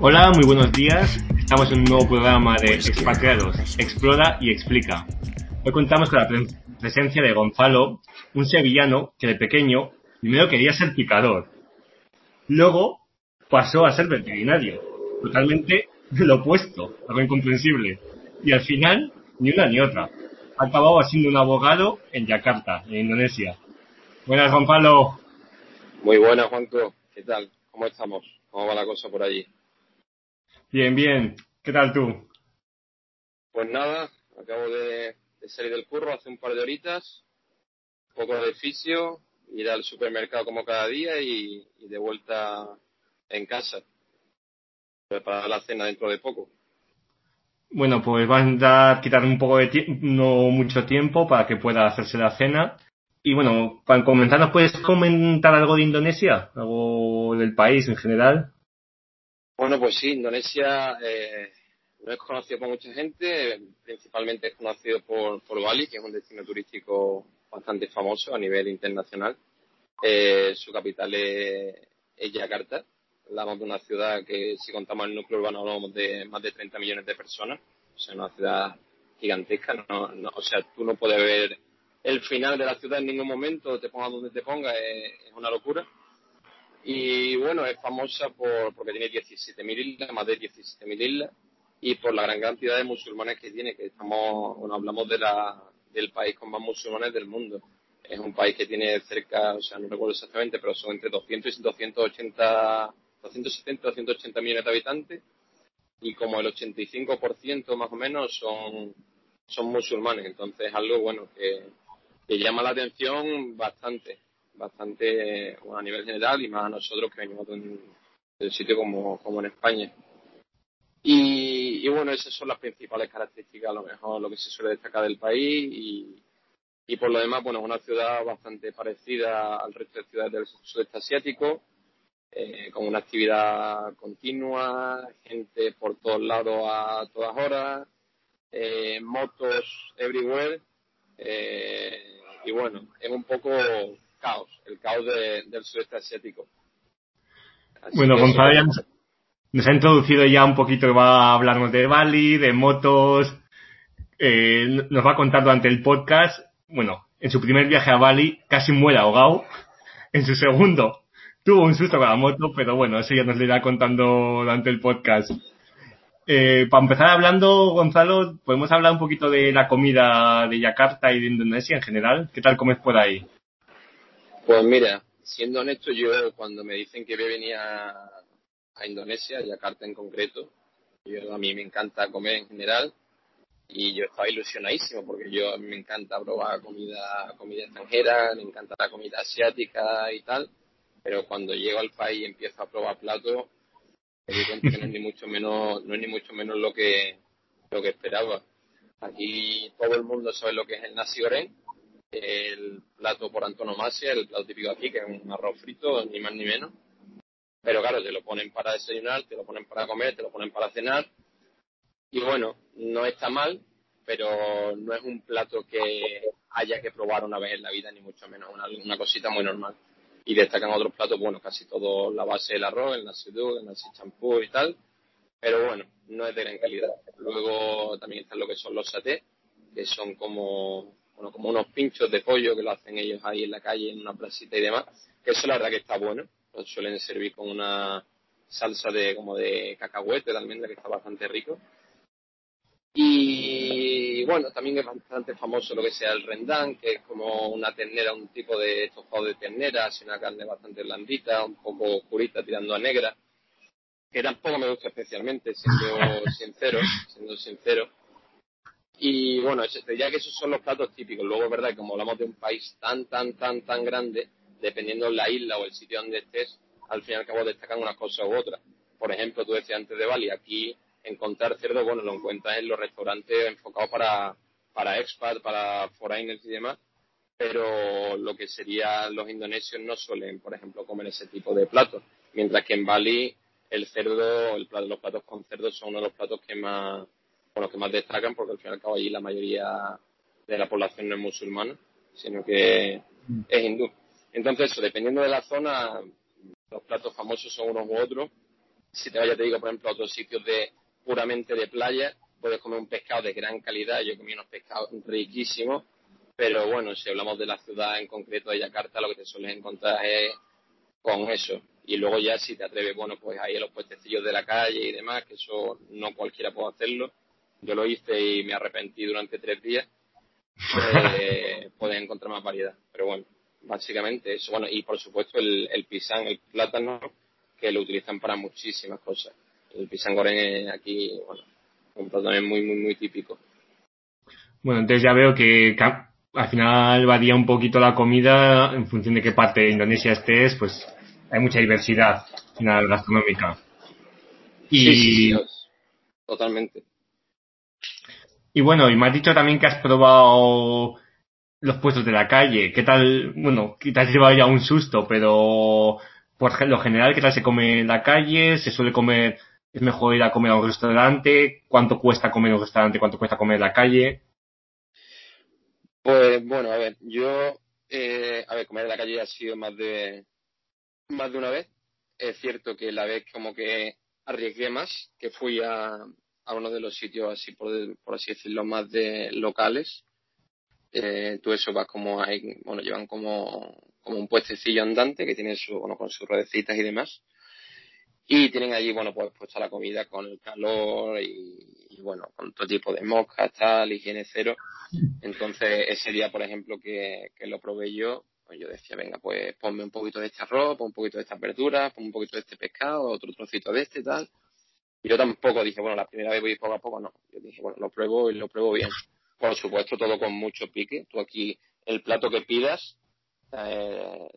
Hola, muy buenos días. Estamos en un nuevo programa de Expatriados, Explora y Explica. Hoy contamos con la presencia de Gonzalo, un sevillano que de pequeño primero quería ser picador. Luego pasó a ser veterinario. Totalmente lo opuesto, algo incomprensible. Y al final, ni una ni otra. Ha acabado siendo un abogado en Yakarta, en Indonesia. Buenas, Gonzalo. Muy buenas, Juanco. ¿Qué tal? ¿Cómo estamos? ¿Cómo va la cosa por allí? Bien, bien. ¿Qué tal tú? Pues nada, acabo de, salir del curro hace un par de horitas, un poco de fisio, ir al supermercado como cada día y, y de vuelta en casa. Preparar la cena dentro de poco. Bueno, pues van a quitar un poco de tiempo, no mucho tiempo para que pueda hacerse la cena. Y bueno, para comenzar, ¿nos puedes comentar algo de Indonesia? ¿Algo del país en general? Bueno, pues sí, Indonesia eh, no es conocido por mucha gente, principalmente es conocido por, por Bali, que es un destino turístico bastante famoso a nivel internacional. Eh, su capital es, es Yakarta, hablamos de una ciudad que si contamos el núcleo urbano hablamos de más de 30 millones de personas, o sea, una ciudad gigantesca, no, no, o sea, tú no puedes ver el final de la ciudad en ningún momento, te pongas donde te pongas, es, una locura. Y bueno, es famosa por, porque tiene 17.000 islas, más de 17.000 islas, y por la gran cantidad de musulmanes que tiene, que estamos, bueno, hablamos de la, del país con más musulmanes del mundo. Es un país que tiene cerca, o sea, no recuerdo exactamente, pero son entre 200 y 280 270 o 180 millones de habitantes y como el 85% más o menos son, son musulmanes. Entonces, algo bueno que, que llama la atención bastante, bastante a nivel general y más a nosotros que venimos de un, sitio como, como en España. Y, y, bueno, esas son las principales características, a lo mejor lo que se suele destacar del país y, y por lo demás, bueno, es una ciudad bastante parecida al resto de ciudades del sudeste asiático, eh, con una actividad continua, gente por todos lados a todas horas, eh, motos everywhere, eh, y bueno, es un poco caos, el caos del sudeste asiático. bueno, Gonzalo ya nos, ha introducido ya un poquito, va a hablarnos de Bali, de motos, nos va a contar durante el podcast, bueno, en su primer viaje a Bali casi muere ahogado, en su segundo tuvo un susto con la moto, pero bueno, eso ya nos lo irá contando durante el podcast. Eh, para empezar hablando, Gonzalo, podemos hablar un poquito de la comida de Yakarta y de Indonesia en general. ¿Qué tal comes por ahí? Pues mira, siendo honesto, yo cuando me dicen que voy a venir a, Indonesia, Yakarta en concreto, yo, a mí me encanta comer en general y yo estaba ilusionadísimo porque yo a me encanta probar comida comida extranjera, me encanta la comida asiática y tal pero cuando llego al país y empiezo a probar platos, evidentemente no es ni mucho menos, no es ni mucho menos lo que, lo que esperaba. Aquí todo el mundo sabe lo que es el nasi goreng, el plato por antonomasia, el plato típico aquí, que es un arroz frito, ni más ni menos. Pero claro, te lo ponen para desayunar, te lo ponen para comer, te lo ponen para cenar. Y bueno, no está mal, pero no es un plato que haya que probar una vez en la vida, ni mucho menos, una, cosita muy normal y destacan otros platos, bueno, casi todo la base del arroz, el nasi el nasi champú y tal, pero bueno, no es de gran calidad. Luego también están lo que son los satés, que son como, bueno, como unos pinchos de pollo que lo hacen ellos ahí en la calle, en una placita y demás, que eso la verdad que está bueno, lo suelen servir con una salsa de como de cacahuete de almendra que está bastante rico y bueno, también es bastante famoso lo que sea el rendang, que es como una ternera, un tipo de estofado de ternera, así una carne bastante blandita, un poco oscurita, tirando a negra, que tampoco me gusta especialmente, siendo sincero, siendo sincero. Y bueno, ya que esos son los platos típicos. Luego es verdad que como hablamos de un país tan, tan, tan, tan grande, dependiendo de la isla o el sitio donde estés, al fin y al cabo destacan una cosa u otra. Por ejemplo, tú decías antes de Bali, aquí encontrar cerdo, bueno, lo encuentras en los restaurantes enfocados para, para expat, para foreigners y demás, pero lo que serían los indonesios no suelen, por ejemplo, comer ese tipo de platos, mientras que en Bali el cerdo, el los platos con cerdo son uno de los platos que más, bueno, que más destacan, porque al fin y al cabo allí la mayoría de la población no es musulmana, sino que es hindú. Entonces, dependiendo de la zona, los platos famosos son unos u otros, si te vayas, te digo, por ejemplo, a otros sitios de puramente de playa, puedes comer un pescado de gran calidad. Yo comí unos pescados riquísimos, pero bueno, si hablamos de la ciudad en concreto de Yakarta, lo que te sueles encontrar es con eso. Y luego ya si te atreves, bueno, pues ahí a los puestecillos de la calle y demás, que eso no cualquiera puede hacerlo. Yo lo hice y me arrepentí durante tres días. Eh, puedes encontrar más variedad. Pero bueno, básicamente eso. Bueno, y por supuesto el, el pisán, el plátano, que lo utilizan para muchísimas cosas. El pisang goreng aquí, bueno, un plato muy, muy, muy típico. Bueno, entonces ya veo que al final varía un poquito la comida en función de qué parte de Indonesia estés, pues hay mucha diversidad final gastronómica. Y, sí, sí, totalmente. Y bueno, y me has dicho también que has probado los puestos de la calle. ¿Qué tal? Bueno, quizás te vaya un susto, pero por lo general, ¿qué tal se come en la calle? ¿Se suele comer, es mejor ir a comer a un restaurante? ¿Cuánto cuesta comer en un restaurante? ¿Cuánto cuesta comer en la calle? Pues bueno, a ver, yo, eh, a ver, comer en la calle ha sido más de, más de una vez. Es cierto que la vez como que arriesgué más, que fui a, a uno de los sitios así, por, por así decirlo, más de locales. Eh, tú eso vas como hay, bueno, llevan como como un puestecillo andante que tiene su, bueno, con sus ruedecitas y demás. Y tienen allí, bueno, pues puesta la comida con el calor y, bueno, con todo tipo de moscas, tal, higiene cero. Entonces, ese día, por ejemplo, que, que lo probé yo, pues yo decía, venga, pues ponme un poquito de este arroz, pon un poquito de estas verduras, pon un poquito de este pescado, otro trocito de este, tal. Y yo tampoco dije, bueno, la primera vez voy poco a poco, no. Yo dije, bueno, lo pruebo y lo pruebo bien. Por supuesto, todo con mucho pique. Tú aquí, el plato que pidas, eh,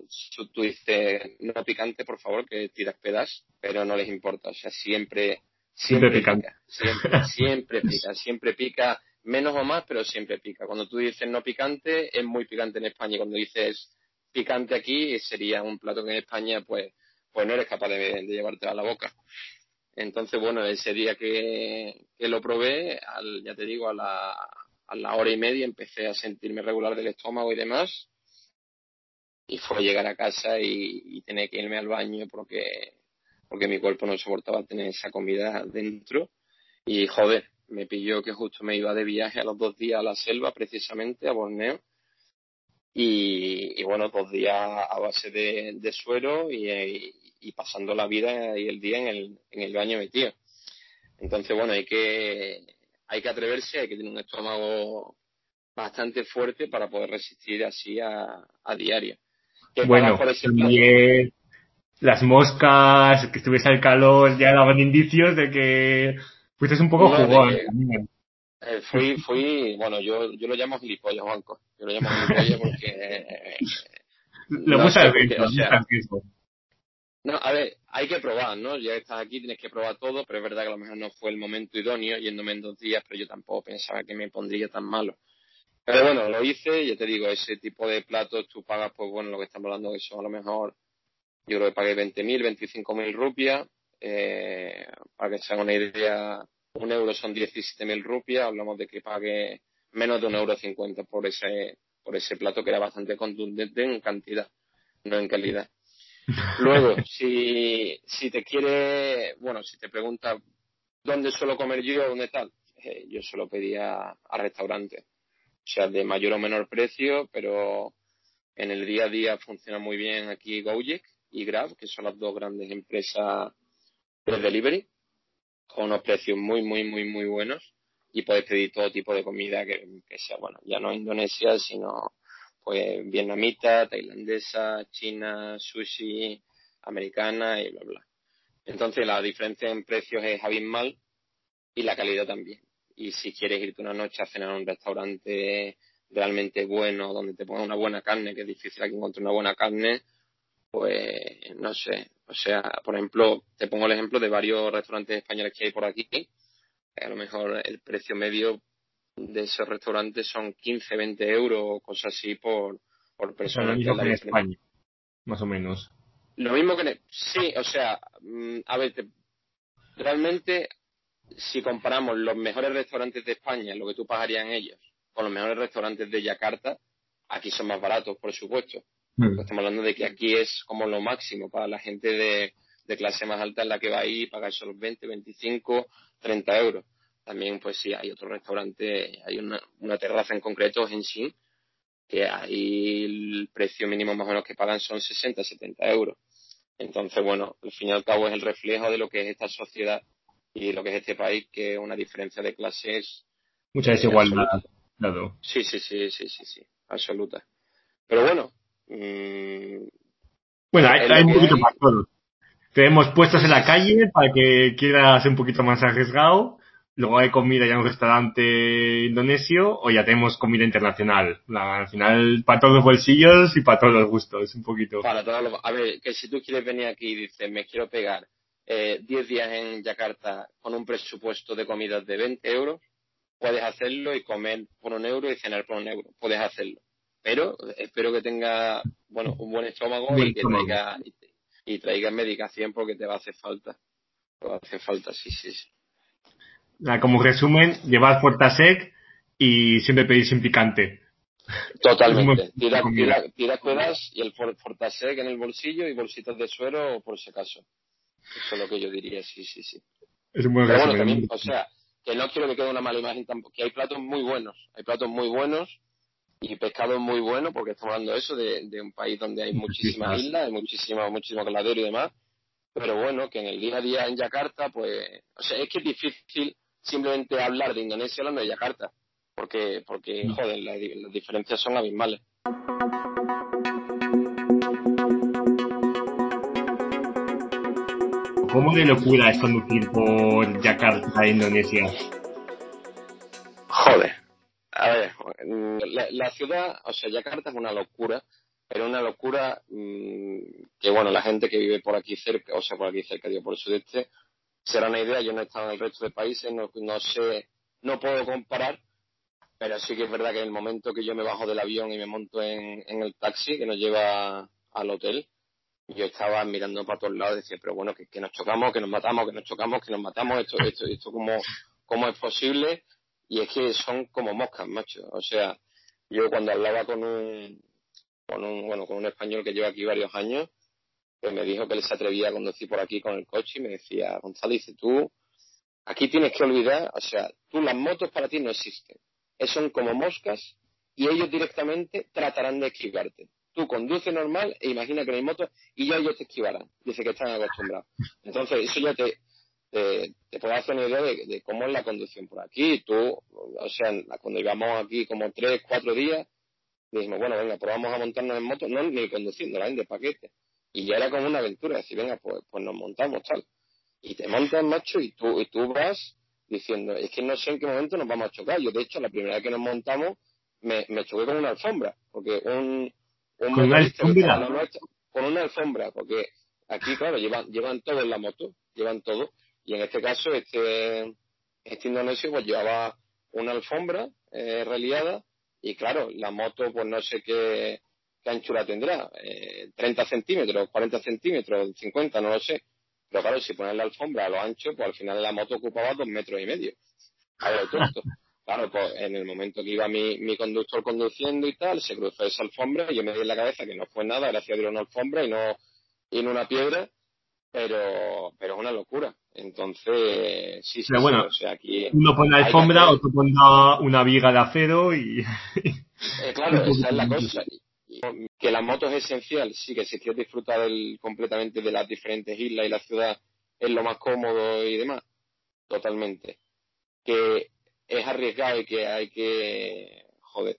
tú dices no picante, por favor, que tiras pedas, pero no les importa. O sea, siempre, siempre, pica. Siempre, siempre pica, siempre pica, menos o más, pero siempre pica. Cuando tú dices no picante, es muy picante en España. Cuando dices picante aquí, sería un plato que en España, pues, pues no eres capaz de, llevarte a la boca. Entonces, bueno, ese día que, que lo probé, al, ya te digo, a la, a la hora y media empecé a sentirme regular del estómago y demás y fue llegar a casa y, tener que irme al baño porque, porque mi cuerpo no soportaba tener esa comida dentro. Y joder, me pilló que justo me iba de viaje a los dos días a la selva, precisamente, a Borneo. Y, bueno, dos días a base de, suero y, y, pasando la vida y el día en el, en el baño metido. Entonces, bueno, hay que, hay que atreverse, hay que tener un estómago bastante fuerte para poder resistir así a, a diario bueno, también las moscas, que estuviese al calor, ya daban indicios de que fuiste un poco jugón. Eh, fui, fui, bueno, yo, yo lo llamo gilipollas, Juanco. Yo lo llamo gilipollas porque... lo no, sea, no, a ver, hay que probar, ¿no? Ya estás aquí, tienes que probar todo, pero es verdad que a lo mejor no fue el momento idóneo yéndome en dos días, pero yo tampoco pensaba que me pondría tan malo. Pero bueno, lo hice, ya te digo, ese tipo de platos tú pagas, pues bueno, lo que estamos hablando que son a lo mejor, yo creo que pagué 20.000, 25.000 rupias, eh, para que se hagan una idea, un euro son 17.000 rupias, hablamos de que pague menos de un euro cincuenta por ese, por ese plato que era bastante contundente en cantidad, no en calidad. Luego, si, si te quiere, bueno, si te pregunta dónde suelo comer yo, dónde tal, eh, yo solo pedía a restaurantes o sea, de mayor o menor precio, pero en el día a día funciona muy bien aquí Gojek y Grab, que son las dos grandes empresas de delivery, con unos precios muy, muy, muy, muy buenos y puedes pedir todo tipo de comida que, sea, bueno, ya no Indonesia, sino pues vietnamita, tailandesa, china, sushi, americana y bla, bla. Entonces la diferencia en precios es abismal y la calidad también y si quieres irte una noche a cenar a un restaurante realmente bueno, donde te pongan una buena carne, que es difícil aquí encontrar una buena carne, pues no sé. O sea, por ejemplo, te pongo el ejemplo de varios restaurantes españoles que hay por aquí. A lo mejor el precio medio de esos restaurantes son 15, 20 euros o cosas así por, por persona. en España, más o menos. Lo mismo que... Sí, o sea, mm, a ver, realmente si comparamos los mejores restaurantes de España, lo que tú pagarías en ellos, con los mejores restaurantes de Yakarta, aquí son más baratos, por supuesto. Mm. estamos hablando de que aquí es como lo máximo para la gente de, de clase más alta en la que va ahí y pagar solo 20, 25, 30 euros. También, pues sí, hay otro restaurante, hay una, una terraza en concreto en Shin, que ahí el precio mínimo más o menos que pagan son 60, 70 euros. Entonces, bueno, al fin y al cabo es el reflejo de lo que es esta sociedad y lo que es este país, que es una diferencia de clases. Mucha desigualdad, claro. Sí, sí, sí, sí, sí, sí, absoluta. Pero bueno. Mmm, bueno, hay, un poquito más todo. Tenemos puestos en la calle para que quieras un poquito más arriesgado. Luego hay comida ya en un restaurante indonesio o ya tenemos comida internacional. al final, para todos los bolsillos y para todos los gustos, un poquito. Para todos los, a ver, que si tú quieres venir aquí y dices, me quiero pegar eh, 10 días en Yakarta con un presupuesto de comidas de 20 euros, puedes hacerlo y comer por un euro y cenar por un euro. Puedes hacerlo. Pero espero que tenga, bueno, un buen estómago y que traiga, y, traiga medicación porque te va a hacer falta. Te va a hacer falta, sí, sí, sí. Como resumen, llevar sec y siempre pedir sin picante. Totalmente. Tira, tira, tira y el Fortasec en el bolsillo y bolsitas de suero por si acaso. Eso es lo que yo diría, sí, sí, sí. Es un buen Pero bueno, también, o sea, que no quiero que quede una mala imagen tampoco, que hay platos muy buenos, hay platos muy buenos y pescado muy bueno, porque estamos hablando de eso, de, un país donde hay muchísimas islas, hay muchísimo, muchísimo caladero y demás, pero bueno, que en el día a día en Yakarta, pues, o sea, es que es difícil simplemente hablar de Indonesia hablando de Yakarta, porque, porque joder, las diferencias son abismales. ¿Cómo de locura es conducir por Yakarta, Indonesia? Joder. A ver, la, ciudad, o sea, Yakarta es una locura, pero una locura mm, que, bueno, la gente que vive por aquí cerca, o sea, por aquí cerca, digo, por el sudeste, será una idea. Yo no he estado en el resto de países, no, no sé, no puedo comparar, pero sí que es verdad que en el momento que yo me bajo del avión y me monto en, el taxi que nos lleva al hotel, yo estaba mirando para todos lados y decía, pero bueno, que, nos chocamos, que nos matamos, que nos chocamos, que nos matamos, esto, esto, esto, ¿cómo, cómo es posible? Y es que son como moscas, macho. O sea, yo cuando hablaba con un, con un, bueno, con un español que lleva aquí varios años, pues me dijo que él se atrevía a conducir por aquí con el coche y me decía, Gonzalo, dice, tú, aquí tienes que olvidar, o sea, tú las motos para ti no existen. Son como moscas y ellos directamente tratarán de esquivarte tú conduces normal e imagina que no hay moto y ya ellos te esquivarán. Dice que están acostumbrados. Entonces, eso ya te, te, te puede hacer una idea de, cómo es la conducción por aquí. Tú, o sea, cuando íbamos aquí como tres, cuatro días, dijimos, bueno, venga, probamos a montarnos en moto, no ni conduciendo, la de paquete. Y ya era como una aventura, decir, venga, pues, pues nos montamos, tal. Y te montas, macho, y tú, y tú vas diciendo, es que no sé en qué momento nos vamos a chocar. Yo, de hecho, la primera vez que nos montamos, me, me choqué con una alfombra, porque un, con una alfombra. con una alfombra, porque aquí, claro, llevan, llevan todo en la moto, llevan todo. Y en este caso, este, este indonesio pues llevaba una alfombra eh, reliada y claro, la moto pues no sé qué, qué anchura tendrá, eh, 30 centímetros, 40 centímetros, 50, no lo sé. Pero claro, si pones la alfombra a lo ancho, pues al final la moto ocupaba dos metros y medio. A lo Claro, pues en el momento que iba mi, mi conductor conduciendo y tal, se cruzó esa alfombra y yo me di en la cabeza que no fue nada, gracias a Dios una alfombra y no, y en una piedra, pero, pero es una locura. Entonces, sí, sí, bueno, o sea, aquí... Uno pone alfombra, otro pone una viga de acero y... Eh, claro, esa es la cosa. Que la moto es esencial, sí, que si quieres disfrutar completamente de las diferentes islas y la ciudad es lo más cómodo y demás, totalmente. Que es arriesgado y que hay que, joder,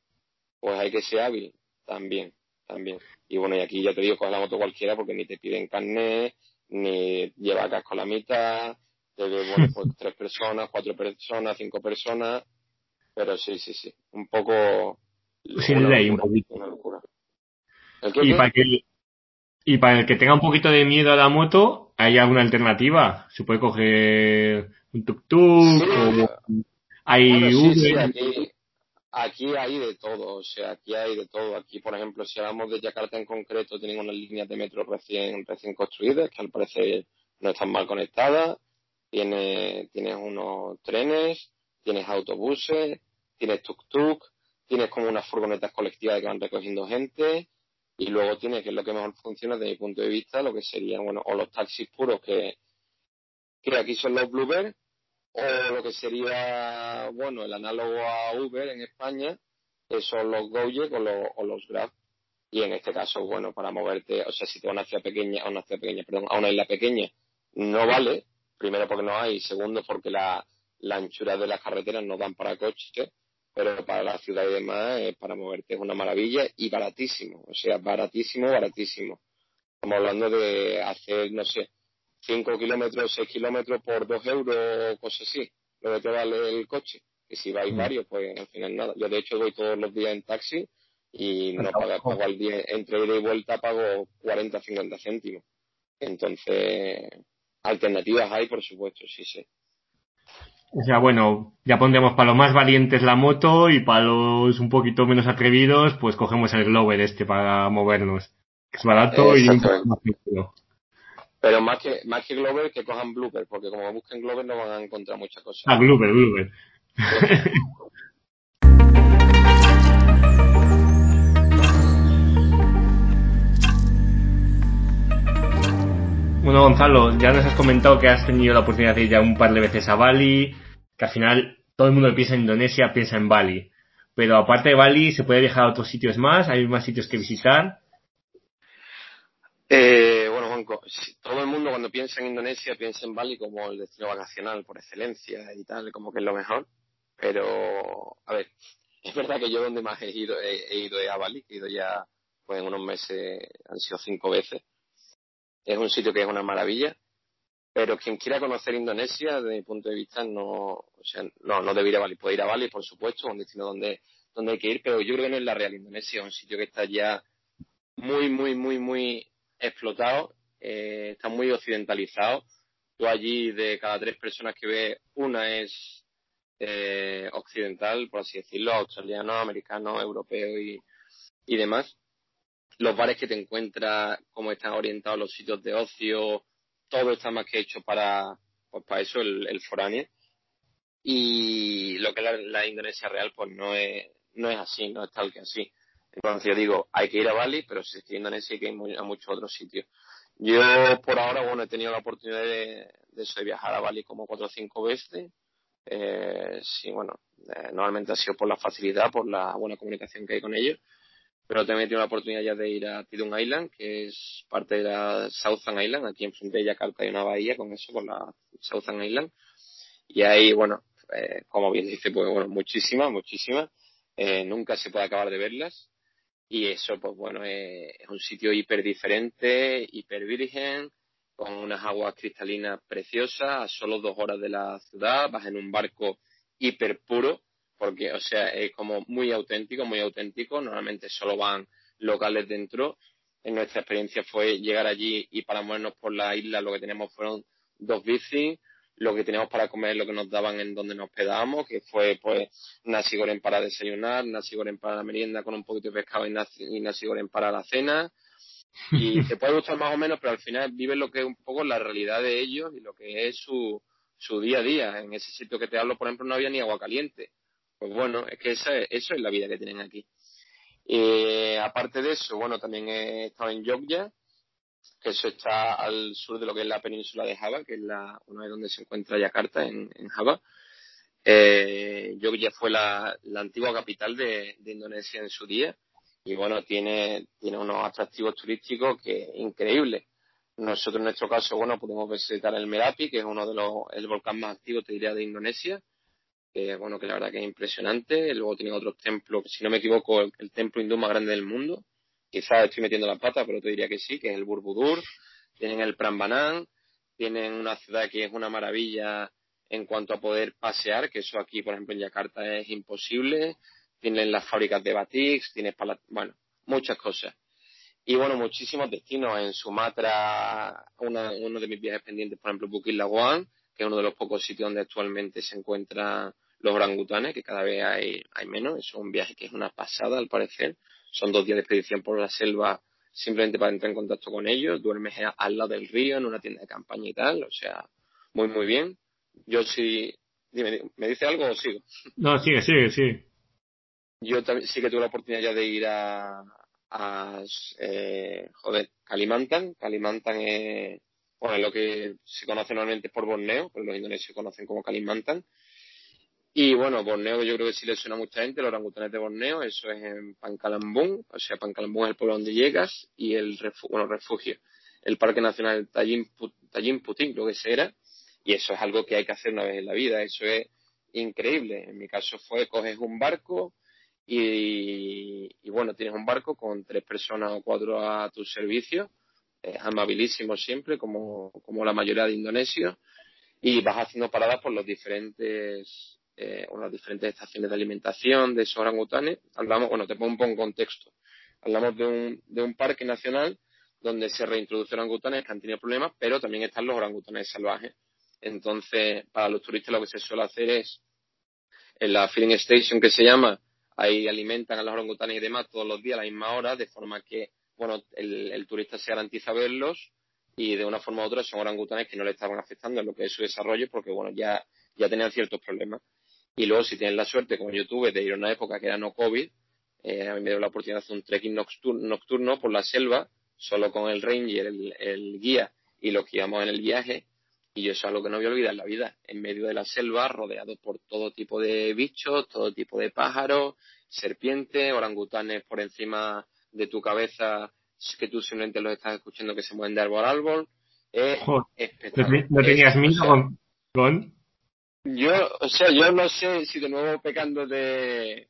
pues hay que ser hábil también, también. Y bueno, y aquí ya te digo, coge la moto cualquiera porque ni te piden carnet, ni lleva casco a la mitad, te bueno, pues tres personas, cuatro personas, cinco personas, pero sí, sí, sí, un poco... Sin ley, un poquito. Una locura. Y, para que, y para el que tenga un poquito de miedo a la moto, ¿hay alguna alternativa? ¿Se puede coger un tuk-tuk o hay aquí, hay de todo, o sea, aquí hay de todo. Aquí, por ejemplo, si hablamos de Yakarta en concreto, tienen unas líneas de metro recién, recién construidas que al parecer no están mal conectadas. Tienes, tienes unos trenes, tienes autobuses, tienes tuk-tuk, tienes como unas furgonetas colectivas que van recogiendo gente Y luego tiene, que es lo que mejor funciona desde mi punto de vista, lo que serían, bueno, o los taxis puros que, que aquí son los Bluebird, o lo que sería, bueno, el análogo a Uber en España, que son los Gojek o los, o los Grab. Y en este caso, bueno, para moverte, o sea, si te vas a una ciudad pequeña, a una ciudad pequeña, perdón, a una isla pequeña, no vale, primero porque no hay, segundo porque la, la anchura de las carreteras no dan para coches, pero para la ciudad y demás, para moverte es una maravilla y baratísimo, o sea, baratísimo, baratísimo. Estamos hablando de hacer, no sé, 5 kilómetros, 6 kilómetros por 2 euros, cosas así, lo que te vale el coche. Y si vais mm. varios, pues al final nada. Yo de hecho voy todos los días en taxi y no pago, pago al día, entre ida y vuelta pago 40, 50 céntimos. Entonces, alternativas hay, por supuesto, sí, sí. O sea, bueno, ya pondremos para los más valientes la moto y para los un poquito menos atrevidos, pues cogemos el Glover este para movernos. Es barato y pero más que, más que Glover, que cojan Blooper, porque como busquen Glover no van a encontrar muchas cosas. Ah, Blooper, Blooper. bueno, Gonzalo, ya nos has comentado que has tenido la oportunidad de ir ya un par de veces a Bali, que al final todo el mundo que piensa en Indonesia piensa en Bali. Pero aparte de Bali, ¿se puede viajar a otros sitios más? ¿Hay más sitios que visitar? Eh, bueno, todo el mundo cuando piensa en Indonesia piensa en Bali como el destino vacacional por excelencia y tal, como que es lo mejor. Pero, a ver, es verdad que yo donde más he ido, he, ido a Bali, he ido ya, pues en unos meses, han sido cinco veces. Es un sitio que es una maravilla, pero quien quiera conocer Indonesia, desde mi punto de vista, no, o sea, no, no debe ir a Bali. Puede ir a Bali, por supuesto, un destino donde, donde hay que ir, pero yo creo que no es la real Indonesia, es un sitio que está ya muy, muy, muy, muy explotado, eh, está muy occidentalizado. Tú allí de cada tres personas que ves, una es eh, occidental, por así decirlo, australiano, americano, europeo y, y demás. Los bares que te encuentras, cómo están orientados los sitios de ocio, todo está más que hecho para, pues para eso, el, el foráneo. Y lo que es la, Indonesia real, pues no es, no es así, no es tal que así. Entonces yo digo, hay que ir a Bali, pero si estoy en Indonesia hay que ir a muchos otros sitios. Yo por ahora, bueno, he tenido la oportunidad de, de, viajar a Bali como cuatro o cinco veces. Eh, sí, bueno, eh, normalmente ha sido por la facilidad, por la buena comunicación que hay con ellos. Pero también tenido la oportunidad ya de ir a Tidung Island, que es parte de la Southern Island. Aquí enfrente de Yakarta hay una bahía con eso, con la Southern Island. Y ahí, bueno, eh, como bien dice, pues bueno, muchísimas, muchísimas. Eh, nunca se puede acabar de verlas. Y eso, pues bueno, es, un sitio hiper diferente, hiper virgen, con unas aguas cristalinas preciosas, a solo dos horas de la ciudad, vas en un barco hiper puro, porque, o sea, es como muy auténtico, muy auténtico. Normalmente solo van locales dentro. En nuestra experiencia fue llegar allí y para movernos por la isla lo que teníamos fueron dos bicis, lo que teníamos para comer, lo que nos daban en donde nos hospedábamos, que fue pues nasi goreng para desayunar, nasi goreng para la merienda con un poquito de pescado y nasi, y goreng para la cena. Y te puede gustar más o menos, pero al final vives lo que es un poco la realidad de ellos y lo que es su, su día a día. En ese sitio que te hablo, por ejemplo, no había ni agua caliente. Pues bueno, es que esa, eso es la vida que tienen aquí. Eh, aparte de eso, bueno, también he estado en Jogja, que eso está al sur de lo que es la península de Java, que es la, de donde se encuentra Yakarta, en, Java. Eh, ya fue la, antigua capital de, de, Indonesia en su día y bueno, tiene, tiene unos atractivos turísticos que increíbles. Nosotros en nuestro caso, bueno, pudimos visitar el Merapi, que es uno de los, el volcán más activo, te diría, de Indonesia, que bueno, que la verdad que es impresionante. Luego tiene otros templos, si no me equivoco, el, templo hindú más grande del mundo, quizás estoy metiendo la pata, pero te diría que sí, que es el Burbudur, tienen el Prambanan, tienen una ciudad que es una maravilla en cuanto a poder pasear, que eso aquí, por ejemplo, en Yakarta es imposible, tienen las fábricas de Batix, tienes, bueno, muchas cosas. Y bueno, muchísimos destinos. En Sumatra, uno de mis viajes pendientes, por ejemplo, Bukit que es uno de los pocos sitios donde actualmente se encuentran los orangutanes, que cada vez hay, hay menos. Es un viaje que es una pasada, al parecer son dos días de expedición por la selva simplemente para entrar en contacto con ellos, duermes al lado del río, en una tienda de campaña y tal, o sea, muy, muy bien. Yo sí, dime, ¿me dice algo o sigo? No, sigue, sigue, sigue. Yo también sí que tuve la oportunidad ya de ir a, a eh, joder, Kalimantan. Kalimantan es bueno, lo que se conoce normalmente por Borneo, pero los indonesios conocen como Kalimantan. Y bueno, Borneo yo creo que sí le suena a mucha gente, los orangutanes de Borneo, eso es en Pankalambung, o sea, Pankalambung es el pueblo donde llegas y el bueno, refugio, el Parque Nacional Tajin Putin, creo que ese y eso es algo que hay que hacer una vez en la vida, eso es increíble. En mi caso fue, coges un barco y, bueno, tienes un barco con tres personas o cuatro a tu servicio, amabilísimo siempre, como, como la mayoría de indonesios, y vas haciendo paradas por los diferentes eh, las diferentes estaciones de alimentación de esos orangutanes. Hablamos, bueno, te pongo un poco contexto. Hablamos de un, de un parque nacional donde se reintroducen orangutanes que han tenido problemas, pero también están los orangutanes salvajes. Entonces, para los turistas lo que se suele hacer es, en la filling station que se llama, ahí alimentan a los orangutanes y demás todos los días a la misma hora, de forma que, bueno, el, el turista se garantiza verlos y de una forma u otra son orangutanes que no le estaban afectando en lo que es su desarrollo porque, bueno, ya, ya tenían ciertos problemas. Y luego, si tienes la suerte, como yo tuve, de ir a una época que era no COVID, eh, a mí me dio la oportunidad de hacer un trekking nocturno, por la selva, solo con el ranger, el, guía y los que en el viaje. Y yo eso es algo que no voy a olvidar en la vida. En medio de la selva, rodeado por todo tipo de bichos, todo tipo de pájaros, serpientes, orangutanes por encima de tu cabeza, que tú simplemente los estás escuchando que se mueven de árbol a árbol. Es ¿No tenías miedo con, yo, o sea, yo no sé si de nuevo pecando de,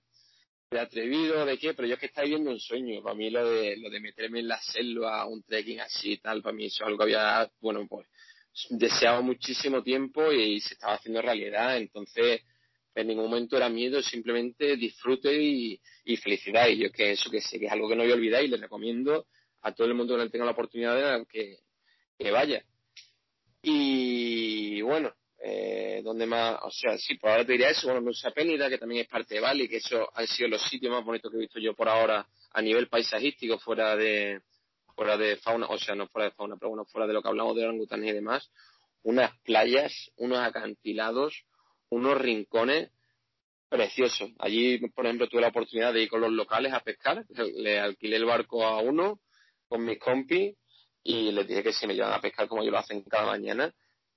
de atrevido, de qué, pero yo es que estaba viviendo un sueño. Para mí lo de, lo de meterme en la selva, un trekking así y tal, para mí eso es algo que había, bueno, pues deseado muchísimo tiempo y, se estaba haciendo realidad. Entonces, en ningún momento era miedo, simplemente disfrute y, y felicidad. Y yo que eso que sé que es algo que no voy a olvidar y le recomiendo a todo el mundo que tenga la oportunidad de que, que vaya. Y bueno, eh, donde más, o sea, sí, por ahora te diría eso, bueno, Nusa Penida, que también es parte de Bali, que eso han sido los sitios más bonitos que he visto yo por ahora a nivel paisajístico, fuera de, fuera de fauna, o sea, no fuera de fauna, pero bueno, fuera de lo que hablamos de orangutanes y demás, unas playas, unos acantilados, unos rincones preciosos. Allí, por ejemplo, tuve la oportunidad de ir con los locales a pescar, le alquilé el barco a uno con mis compis y les dije que si me llevan a pescar como yo lo hacen cada mañana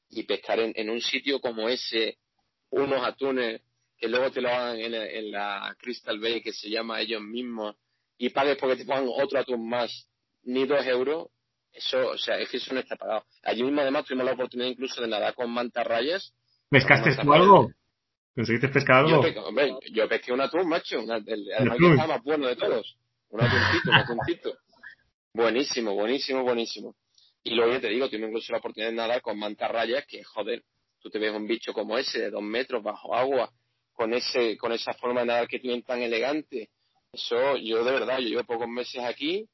y pescar en, un sitio como ese unos atunes que luego te lo hagan en, la Crystal Bay que se llama ellos mismos y pagues porque te pongan otro atún más ni dos euros eso o sea es que eso no está pagado allí mismo además tuvimos la oportunidad incluso de nadar con mantarrayas ¿pescaste tú algo? ¿conseguiste pescar algo? Yo, pesqué un atún macho el, además que estaba más bueno de todos un atuncito un atuncito buenísimo buenísimo buenísimo y luego ya te digo, tuve incluso la oportunidad de nadar con mantarrayas, que joder, tú te ves un bicho como ese, de dos metros bajo agua, con ese, con esa forma de nadar que tienen tan elegante. Eso, yo de verdad, yo llevo pocos meses aquí,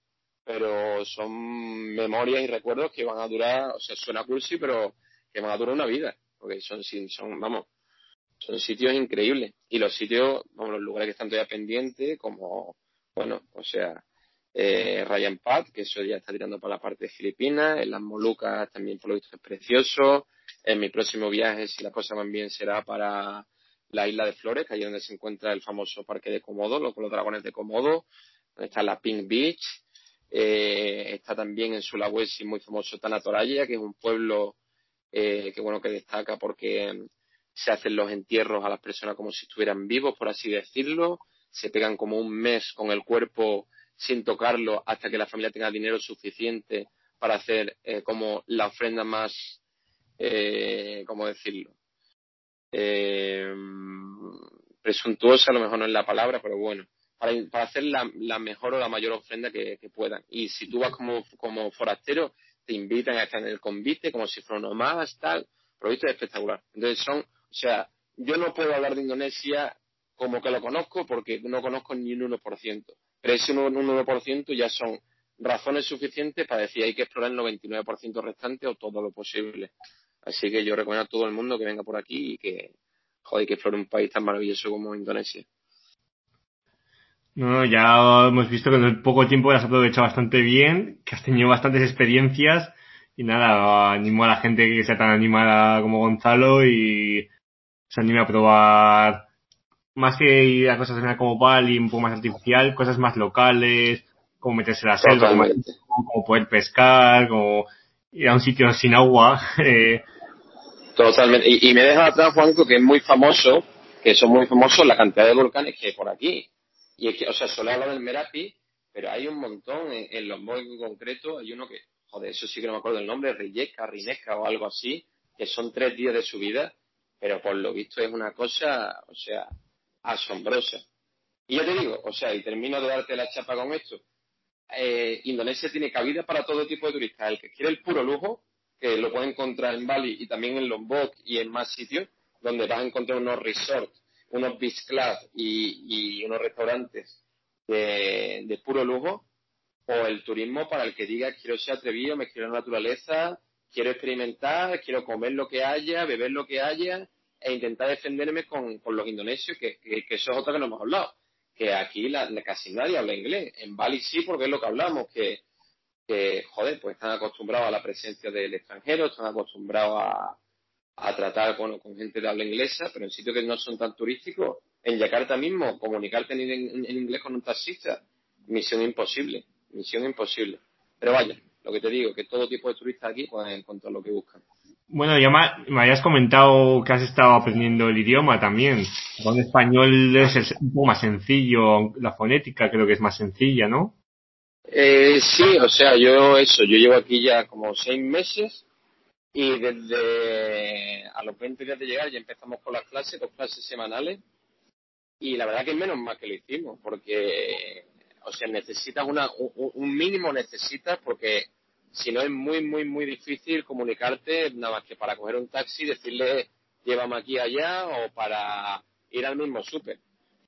pero son memorias y recuerdos que van a durar, o sea, suena cursi, pero que van a durar una vida, porque son, son, vamos, son sitios increíbles. Y los sitios, vamos, los lugares que están todavía pendientes, como, bueno, o sea, eh, Ryan Pat, que eso ya está tirando para la parte de Filipinas, en las Molucas también por lo visto es precioso, en mi próximo viaje, si la cosa van bien, será para la isla de Flores, que es donde se encuentra el famoso parque de Komodo, los, los dragones de Komodo, donde está la Pink Beach, eh, está también en Sulawesi muy famoso Tanatoraya, que es un pueblo eh, que bueno que destaca porque se hacen los entierros a las personas como si estuvieran vivos, por así decirlo, se pegan como un mes con el cuerpo sin tocarlo hasta que la familia tenga dinero suficiente para hacer eh, como la ofrenda más, eh, ¿cómo decirlo? Eh, presuntuosa, a lo mejor no es la palabra, pero bueno, para, para hacer la, la, mejor o la mayor ofrenda que, puedan. Y si tú vas como, como forastero, te invitan a estar en el convite como si fuera uno más, tal, es espectacular. Entonces son, o sea, yo no puedo hablar de Indonesia como que lo conozco porque no conozco ni un 1% pero ese 1%, ya son razones suficientes para decir hay que explorar el 99% restante o todo lo posible. Así que yo recomiendo a todo el mundo que venga por aquí y que, joder, que explore un país tan maravilloso como Indonesia. No, ya hemos visto que en el poco tiempo has aprovechado bastante bien, que has tenido bastantes experiencias y nada, animo a la gente que sea tan animada como Gonzalo y se anime a probar más que ir a cosas como Bali, un poco más artificial, cosas más locales, cómo meterse la selva, cómo, poder pescar, cómo ir a un sitio sin agua. Eh. Totalmente. Y, me deja atrás, Juanco, que es muy famoso, que son muy famosos la cantidad de volcanes que hay por aquí. Y es que, o sea, solo hablo del Merapi, pero hay un montón en, en en concreto. Hay uno que, joder, eso sí que no me acuerdo el nombre, Rilleca, Rinesca o algo así, que son tres días de subida, pero por lo visto es una cosa, o sea, asombrosa. Y yo te digo, o sea, y termino de darte la chapa con esto. Eh, Indonesia tiene cabida para todo tipo de turistas. El que quiere el puro lujo, que lo puede encontrar en Bali y también en Lombok y en más sitios, donde vas a encontrar unos resorts, unos beach clubs y, unos restaurantes de, puro lujo, o el turismo para el que diga quiero ser atrevido, me quiero la naturaleza, quiero experimentar, quiero comer lo que haya, beber lo que haya e intentar defenderme con, los indonesios, que, eso es otra que no hemos hablado que aquí la, casi nadie habla inglés. En Bali sí, porque es lo que hablamos, que, que, joder, pues están acostumbrados a la presencia del extranjero, están acostumbrados a, a tratar bueno, con gente de habla inglesa, pero en sitios que no son tan turísticos, en Yakarta mismo, comunicarte en, en, inglés con un taxista, misión imposible, misión imposible. Pero vaya, lo que te digo, que todo tipo de turistas aquí pueden encontrar lo que buscan. Bueno, ya me, habías comentado que has estado aprendiendo el idioma también. Con español es un poco más sencillo, la fonética creo que es más sencilla, ¿no? Eh, sí, o sea, yo eso, yo llevo aquí ya como seis meses y desde a los 20 días de llegar ya empezamos con las clases, dos clases semanales y la verdad que es menos más que lo hicimos porque, o sea, necesitas una, un mínimo necesitas porque si no es muy, muy, muy difícil comunicarte nada más que para coger un taxi, decirle llévame aquí allá o para ir al mismo súper.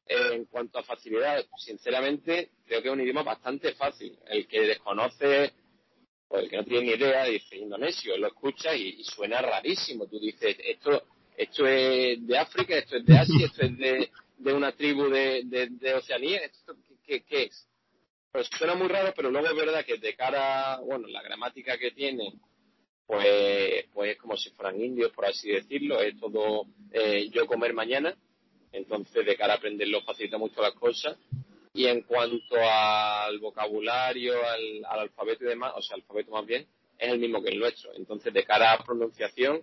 En cuanto a facilidad, sinceramente, creo que es un idioma bastante fácil. El que desconoce, o el que no tiene ni idea, dice indonesio, lo escucha y, suena rarísimo. Tú dices, esto, esto es de África, esto es de Asia, esto es de, de una tribu de, de, Oceanía, ¿esto qué, qué es? pues suena muy raro, pero luego es verdad que de cara, bueno, la gramática que tiene, pues, pues es como si fueran indios, por así decirlo, es todo eh, yo comer mañana, entonces de cara a aprenderlo facilita mucho las cosas. Y en cuanto al vocabulario, al, alfabeto y demás, o sea, alfabeto más bien, es el mismo que el nuestro. Entonces, de cara a pronunciación,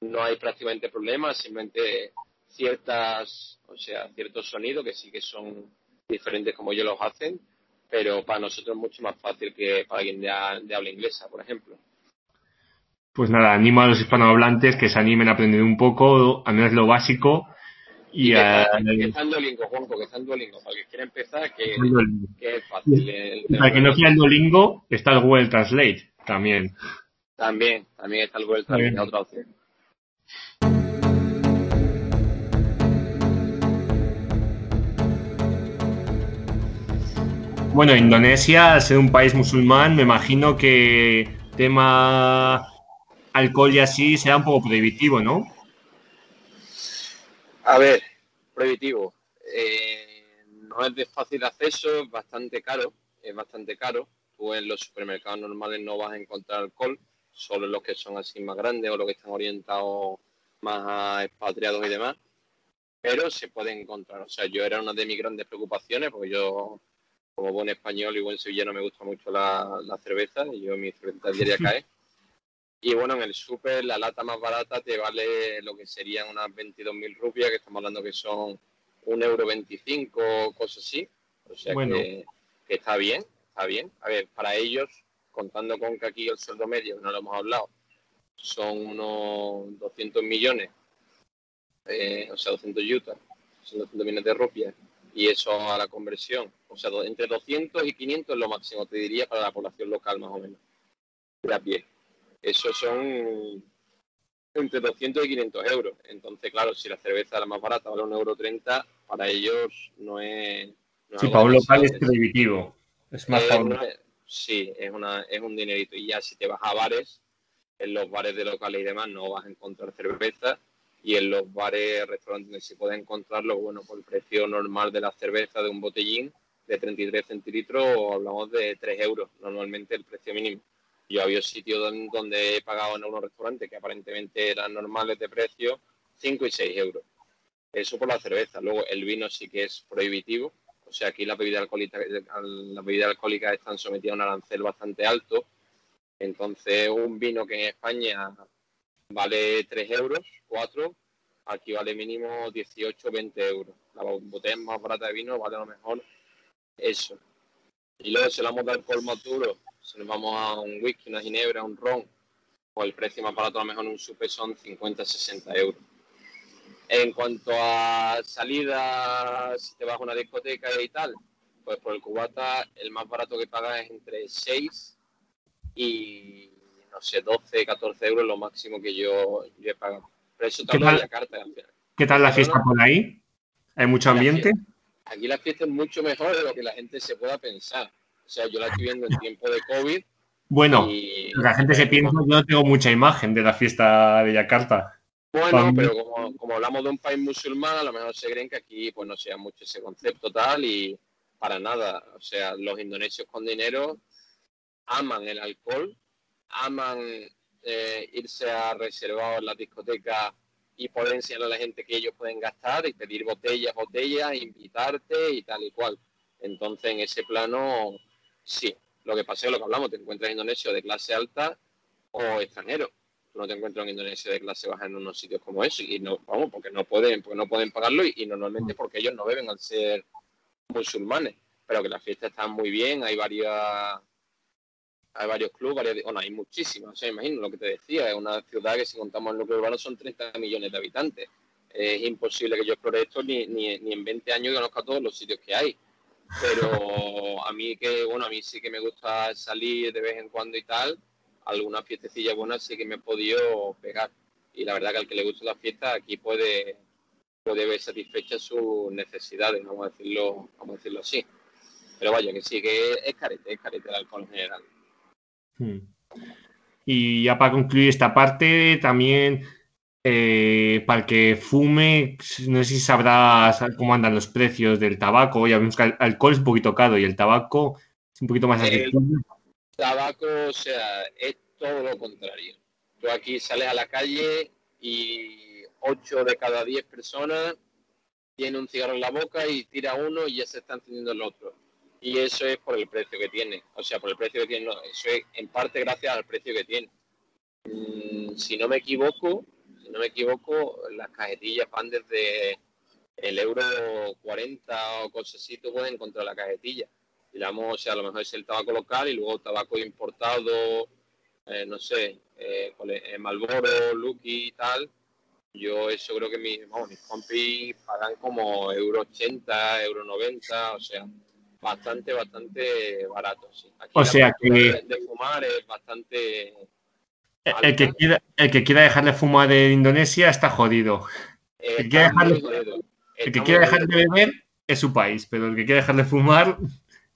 no hay prácticamente problemas, simplemente ciertas, o sea, ciertos sonidos que sí que son diferentes como ellos los hacen, pero para nosotros es mucho más fácil que para alguien de, habla inglesa, por ejemplo. Pues nada, animo a los hispanohablantes que se animen a aprender un poco, al menos lo básico. Y, a... que, está en Duolingo, Juanjo, que está en Duolingo, para que quiera empezar, que, es fácil. para el que no quiera el Duolingo, está el Google Translate también. También, también está el Google Translate, otra opción. Bueno, Indonesia, al ser un país musulmán, me imagino que tema alcohol y así será un poco prohibitivo, ¿no? A ver, prohibitivo. Eh, no es de fácil acceso, es bastante caro, es bastante caro. Tú en los supermercados normales no vas a encontrar alcohol, solo los que son así más grandes o los que están orientados más a expatriados y demás. Pero se puede encontrar. O sea, yo era una de mis grandes preocupaciones porque yo como buen español y buen sevillano me gusta mucho la, cerveza y yo mi cerveza diaria cae. Y bueno, en el súper la lata más barata te vale lo que serían unas 22.000 rupias, que estamos hablando que son un euro 25, cosas así. O sea que, está bien, está bien. A ver, para ellos, contando con que aquí el sueldo medio, no lo hemos hablado, son unos 200 millones, eh, o sea, 200 yutas, son 200 millones de rupias y eso a la conversión, o sea, entre 200 y 500 es lo máximo, te diría, para la población local más o menos, de a pie. Eso son entre 200 y 500 euros. Entonces, claro, si la cerveza es la más barata vale un euro 30, para ellos no es... sí, para un local es prohibitivo. Es más eh, Sí, es, una, es un dinerito. Y ya si te vas a bares, en los bares de locales y demás no vas a encontrar cerveza y en los bares, restaurantes donde se puede encontrarlo, bueno, por el precio normal de la cerveza de un botellín de 33 centilitros, hablamos de 3 euros, normalmente el precio mínimo. Yo había sitios donde he pagado en unos restaurantes que aparentemente eran normales de precio 5 y 6 euros. Eso por la cerveza. Luego el vino sí que es prohibitivo, O sea, aquí las bebidas alcohólicas, las bebidas alcohólicas están sometidas a un arancel bastante alto. Entonces, un vino que en España vale 3 euros, 4, aquí vale mínimo 18 20 euros. La botella más barata de vino vale a lo mejor eso. Y luego, si hablamos de alcohol más duro, si nos vamos a un whisky, una ginebra, un ron, pues el precio más barato a lo mejor en un supe son 50 60 euros. En cuanto a salidas, si te vas a una discoteca y tal, pues por el cubata el más barato que pagas es entre 6 y, no sé, 12, 14 euros lo máximo que yo, he pagado. Pero eso te la carta. ¿Qué tal la fiesta por ahí? ¿Hay mucho ambiente? aquí la fiesta es mucho mejor de lo que la gente se pueda pensar. O sea, yo la estoy viendo en tiempo de COVID. Bueno, la gente se piensa, yo no tengo mucha imagen de la fiesta de Yakarta. Bueno, pero como, hablamos de un país musulmán, a lo mejor se creen que aquí pues no sea mucho ese concepto tal y para nada. O sea, los indonesios con dinero aman el alcohol, aman eh, irse a reservar en la discoteca y poder enseñar a la gente que ellos pueden gastar y pedir botellas, botellas, invitarte y tal y cual. Entonces, en ese plano, sí. Lo que pasa es lo que hablamos, te encuentras indonesio de clase alta o extranjero. Tú no te encuentras en Indonesia de clase baja en unos sitios como eso y no vamos porque no pueden porque no pueden pagarlo y, normalmente porque ellos no beben al ser musulmanes. Pero que las fiestas están muy bien hay varias hay varios clubes bueno hay muchísimas o sea imagino lo que te decía es una ciudad que si contamos el núcleo urbano son 30 millones de habitantes. Es imposible que yo explore esto ni, ni, ni en 20 años conozca todos los sitios que hay pero a mí que bueno a mí sí que me gusta salir de vez en cuando y tal algunas fiestecillas buenas sí que me he podido pegar. Y la verdad que al que le gusta la fiesta aquí puede, puede ver satisfechas sus necesidades, vamos a decirlo, vamos a decirlo así. Pero vaya, que sí, que es carete, es carete el alcohol en general. Hmm. Y ya para concluir esta parte, también eh, para el que fume, no sé si sabrás cómo andan los precios del tabaco. Ya vemos que el alcohol es un poquito caro y el tabaco es un poquito más accesible tabaco, o sea, es todo lo contrario. Tú aquí sales a la calle y 8 de cada 10 personas tiene un cigarro en la boca y tira uno y ya se está encendiendo el otro. Y eso es por el precio que tiene. O sea, por el precio que tiene, no, eso es en parte gracias al precio que tiene. Mm, si no me equivoco, si no me equivoco, las cajetillas van desde el euro 40 o tú puedes encontrar la cajetilla digamos, o sea, a lo mejor es el tabaco local y luego tabaco importado, eh, no sé, eh, Malboro, Lucky y tal. Yo eso creo que mis, vamos, mis compis pagan como euro 80, euro 90, o sea, bastante, bastante barato. Sí. o sea que... De, fumar es bastante... El que, quiera, el que quiera dejar de fumar en Indonesia está jodido. el que quiera dejar, de, el que quiera dejar de beber es su país, pero el que quiera dejar de fumar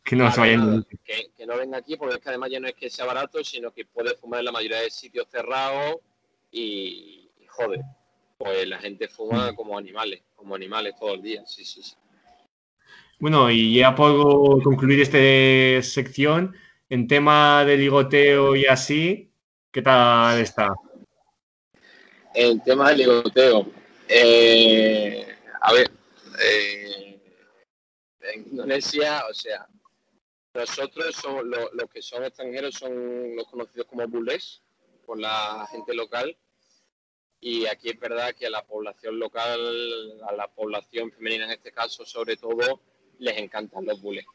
que no Que, no venga aquí porque es que además ya no es que sea barato, sino que puede fumar en la mayoría de sitios cerrados y, joder, pues la gente fuma mm. como animales, como animales todo el día, sí, sí, sí. Bueno, y ya puedo concluir esta sección en tema de ligoteo y así, ¿qué tal está? En tema de ligoteo, eh, a ver, eh, en Indonesia, o sea, nosotros somos los que son extranjeros son los conocidos como bulés por la gente local y aquí es verdad que a la población local, a la población femenina en este caso sobre todo, les encantan los bulés.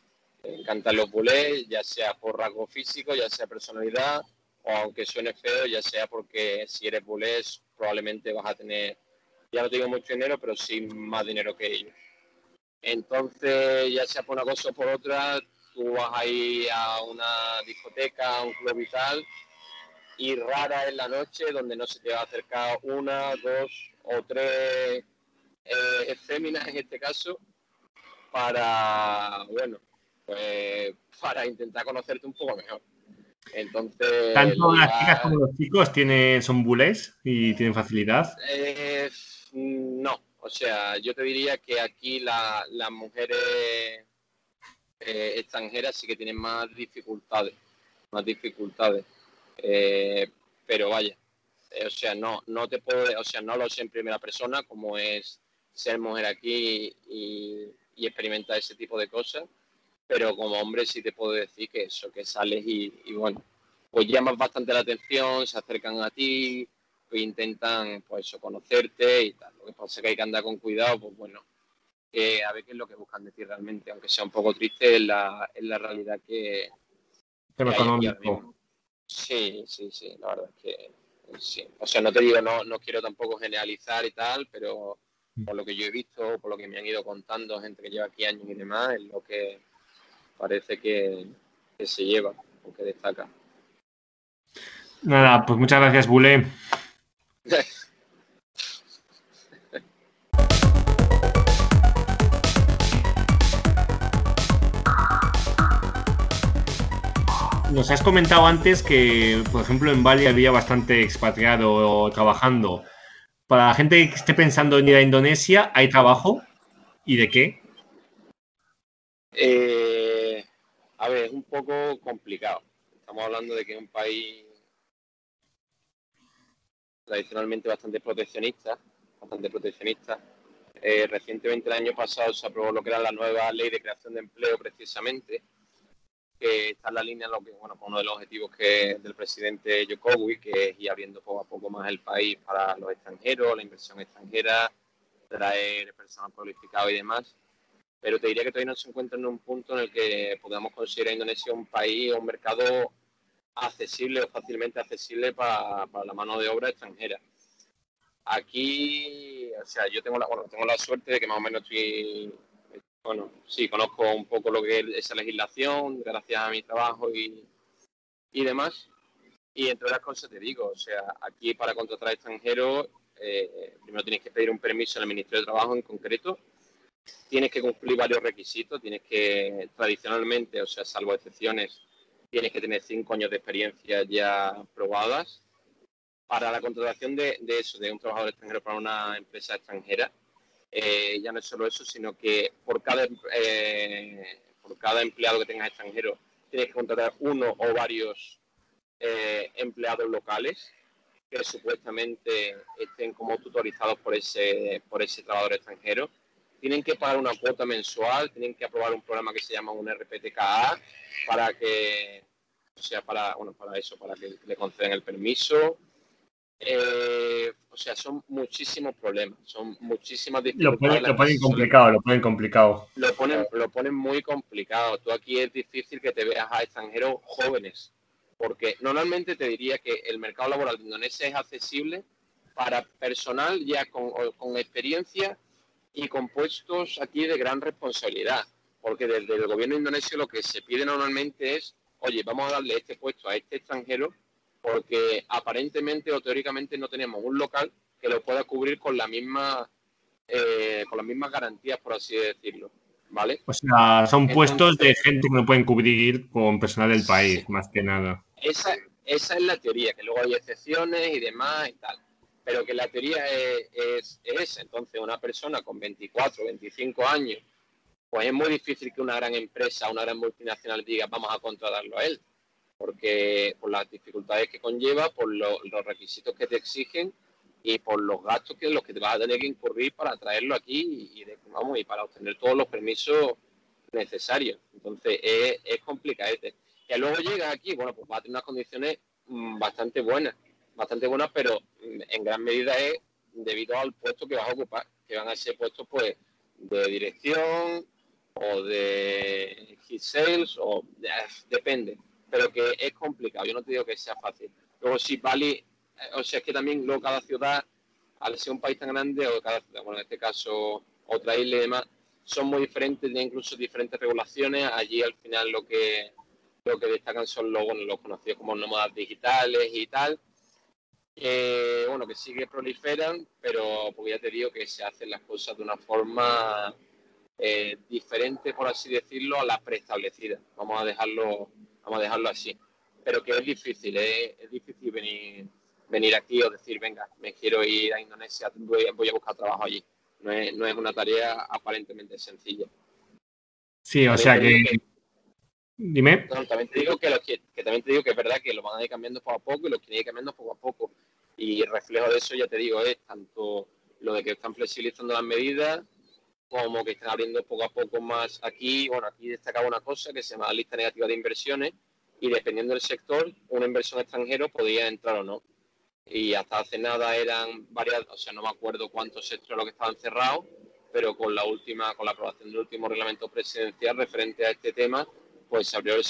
Les encantan los bulés, ya sea por rasgo físico, ya sea personalidad, aunque suene feo, ya sea porque si eres bulés probablemente vas a tener, ya no tengo mucho dinero, pero sí más dinero que ellos. Entonces, ya sea por una cosa o por otra, tú vas ahí a una discoteca, a un club vital, y rara es la noche donde no se te va a acercar una, dos o tres eh, féminas en este caso para, bueno, pues para intentar conocerte un poco mejor. Entonces. ¿Tanto las chicas como los chicos tienen, son bulés y tienen facilidad? Eh, no, o sea, yo te diría que aquí las mujeres eh, extranjeras sí que tienen más dificultades, más dificultades. Eh, pero vaya, o sea, no, no te puedo, o sea, no lo sé en primera persona como es ser mujer aquí y, y experimentar ese tipo de cosas, pero como hombre sí te puedo decir que eso, que sales y, bueno, pues llamas bastante la atención, se acercan a ti, pues intentan pues eso, conocerte y tal. Lo que pasa es que hay que andar con cuidado, pues bueno, que a ver qué es lo que buscan decir realmente, aunque sea un poco triste, es la, es la realidad que... Sí, sí, sí, la verdad es que sí. O sea, no te digo, no, no quiero tampoco generalizar y tal, pero mm. por lo que yo he visto, por lo que me han ido contando gente que lleva aquí años y demás, es lo que parece que, que se lleva o que destaca. Nada, pues muchas gracias, Bule. Nos has comentado antes que, por ejemplo, en Bali había bastante expatriado trabajando. Para la gente que esté pensando en ir a Indonesia, ¿hay trabajo? ¿Y de qué? Eh, a ver, es un poco complicado. Estamos hablando de que es un país tradicionalmente bastante proteccionista, bastante proteccionista. Eh, recientemente, el año pasado, se aprobó lo que era la nueva ley de creación de empleo, precisamente, que está en la línea lo que, bueno, con uno de los objetivos que del presidente Jokowi, que es ir abriendo poco a poco más el país para los extranjeros, la inversión extranjera, traer personal cualificado y demás. Pero te diría que todavía no se encuentra en un punto en el que podamos considerar Indonesia un país o un mercado accesible o fácilmente accesible para, la mano de obra extranjera. Aquí, o sea, yo tengo la, bueno, tengo la suerte de que más o menos estoy bueno, sí, conozco un poco lo que es esa legislación, gracias a mi trabajo y, y demás. Y entre otras cosas te digo, o sea, aquí para contratar extranjeros, eh, primero tienes que pedir un permiso el Ministerio de Trabajo en concreto, tienes que cumplir varios requisitos, tienes que, tradicionalmente, o sea, salvo excepciones, tienes que tener cinco años de experiencia ya probadas. Para la contratación de, de eso, de un trabajador extranjero para una empresa extranjera, eh, ya no es solo eso, sino que por cada, eh, por cada empleado que tengas extranjero tienes que contratar uno o varios eh, empleados locales que supuestamente estén como tutorizados por ese, por ese trabajador extranjero. Tienen que pagar una cuota mensual, tienen que aprobar un programa que se llama un RPTKA para que, o sea, para, bueno, para eso, para que le concedan el permiso eh, o sea, son muchísimos problemas, son muchísimas dificultades. Lo ponen, complicado, lo ponen complicado. Lo ponen, lo ponen muy complicado. Tú aquí es difícil que te veas a extranjeros jóvenes, porque normalmente te diría que el mercado laboral de Indonesia es accesible para personal ya con, con experiencia y con puestos aquí de gran responsabilidad, porque desde el gobierno indonesio lo que se pide normalmente es, oye, vamos a darle este puesto a este extranjero porque aparentemente o teóricamente no tenemos un local que lo pueda cubrir con la misma eh, con las mismas garantías, por así decirlo. ¿Vale? O sea, son puestos de gente que no pueden cubrir con personal del país, más que nada. Esa, esa es la teoría, que luego hay excepciones y demás y tal. Pero que la teoría es, es, es Entonces, una persona con 24, 25 años, pues es muy difícil que una gran empresa, una gran multinacional diga, vamos a contratarlo a él porque por las dificultades que conlleva, por los requisitos que te exigen y por los gastos que los que te vas a tener que incurrir para traerlo aquí y, vamos, y para obtener todos los permisos necesarios. Entonces es, es complicadete. Que luego llegas aquí, bueno, pues va a tener unas condiciones mm, bastante buenas, bastante buenas, pero mm, en gran medida es debido al puesto que vas a ocupar, que van a ser puestos pues de dirección o de hit sales o depende pero que es complicado. Yo no te digo que sea fácil. Luego, si Bali, eh, o sea, es que también luego cada ciudad, al ser un país tan grande, o cada bueno, en este caso otra isla y demás, son muy diferentes, tienen incluso diferentes regulaciones. Allí al final lo que lo que destacan son los, los conocidos como nómadas digitales y tal. Bueno, que sí que proliferan, pero porque ya te digo que se hacen las cosas de una forma eh, diferente, por así decirlo, a la preestablecida. Vamos a dejarlo vamos a dejarlo así. Pero que es difícil, ¿eh? es difícil venir, venir aquí o decir, venga, me quiero ir a Indonesia, voy, a buscar trabajo allí. No es, no es una tarea aparentemente sencilla. Sí, o sea que... Dime. también te digo que, que, también te digo que es verdad que lo van a ir cambiando poco a poco y lo quieren ir cambiando poco a poco. Y reflejo de eso, ya te digo, es tanto lo de que están flexibilizando las medidas como que están abriendo poco a poco más aquí. Bueno, aquí destacaba una cosa que se llama lista negativa de inversiones y dependiendo del sector, una inversión extranjera podía entrar o no. Y hasta hace nada eran varias, o sea, no me acuerdo cuántos sectores los que estaban cerrados, pero con la última, con la aprobación del último reglamento presidencial referente a este tema, pues se abrieron